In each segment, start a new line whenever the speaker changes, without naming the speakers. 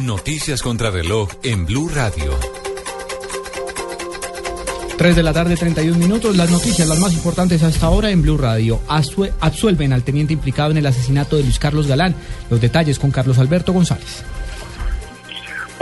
Noticias contra reloj en Blue Radio.
3 de la tarde, 31 minutos. Las noticias, las más importantes hasta ahora en Blue Radio. Absuelven al teniente implicado en el asesinato de Luis Carlos Galán. Los detalles con Carlos Alberto González.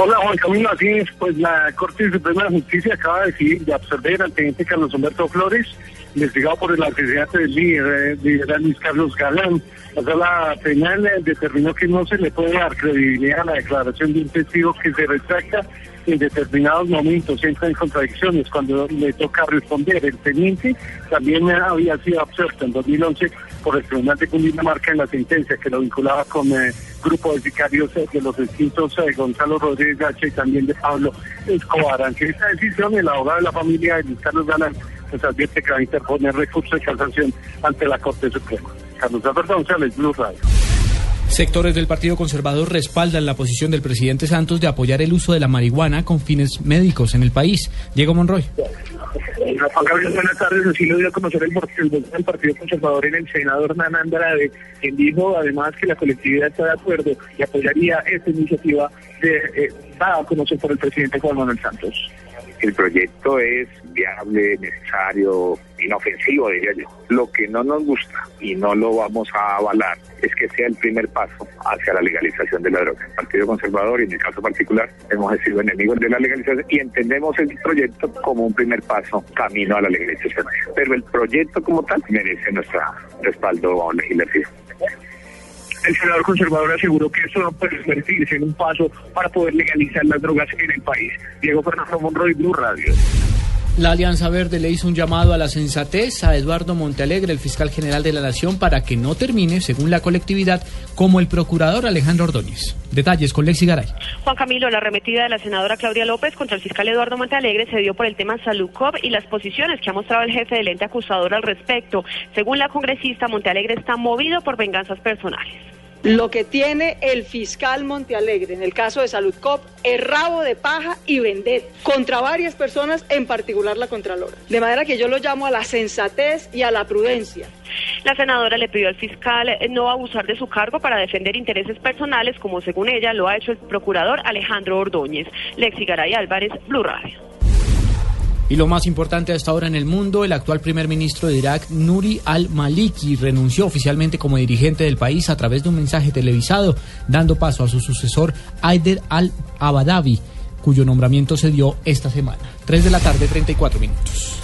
Hola Juan Camilo, así es, pues la Corte Suprema de Justicia acaba de decidir de absorber al teniente Carlos Humberto Flores, investigado por el asesinato del líder, eh, líder Luis Carlos Galán. La sala penal eh, determinó que no se le puede dar credibilidad a la declaración de un testigo que se retracta en determinados momentos, entra en contradicciones cuando le toca responder. El teniente también había sido absuelto en 2011 por el Tribunal de Cundinamarca en la sentencia que lo vinculaba con eh, grupo de sicarios eh, de los distintos eh, Gonzalo Rodríguez Gacha y también de Pablo Escobar. Ante esta decisión, el abogado de la familia de Luis Carlos Galán pues advierte que va a interponer recurso de casación ante la Corte Suprema. Carlos Alberto González, Blue Radio.
Sectores del Partido Conservador respaldan la posición del presidente Santos de apoyar el uso de la marihuana con fines médicos en el país. Diego Monroy.
Juan Gabriel, buenas tardes. Así lo dio a conocer el vocero del Partido Conservador en el senador Hernán Andrade, quien dijo además que la colectividad está de acuerdo y apoyaría esta iniciativa de, eh, dada a conocer por el presidente Juan Manuel Santos.
El proyecto es viable, necesario, inofensivo, diría yo. Lo que no nos gusta y no lo vamos a avalar es que sea el primer paso hacia la legalización de la droga. El Partido Conservador, y en el caso particular, hemos sido enemigos de la legalización y entendemos el proyecto como un primer paso camino a la legalización. Pero el proyecto como tal merece nuestro respaldo legislativo.
El senador conservador aseguró que esto no puede convertirse en un paso para poder legalizar las drogas en el país. Diego Fernando Monroy, Blue Radio.
La Alianza Verde le hizo un llamado a la sensatez a Eduardo Montealegre, el fiscal general de la Nación, para que no termine, según la colectividad, como el procurador Alejandro Ordóñez. Detalles con Lexi Garay.
Juan Camilo, la arremetida de la senadora Claudia López contra el fiscal Eduardo Montalegre se dio por el tema Salucop y las posiciones que ha mostrado el jefe del ente acusador al respecto. Según la congresista, Montalegre está movido por venganzas personales.
Lo que tiene el fiscal Montealegre en el caso de Salud Cop es rabo de paja y vender contra varias personas, en particular la Contralora. De manera que yo lo llamo a la sensatez y a la prudencia.
La senadora le pidió al fiscal eh, no abusar de su cargo para defender intereses personales, como según ella lo ha hecho el procurador Alejandro Ordóñez. Lexi Garay Álvarez, Blue Radio.
Y lo más importante hasta ahora en el mundo, el actual primer ministro de Irak, Nuri al-Maliki, renunció oficialmente como dirigente del país a través de un mensaje televisado, dando paso a su sucesor, Haider al-Abadawi, cuyo nombramiento se dio esta semana. 3 de la tarde, 34 minutos.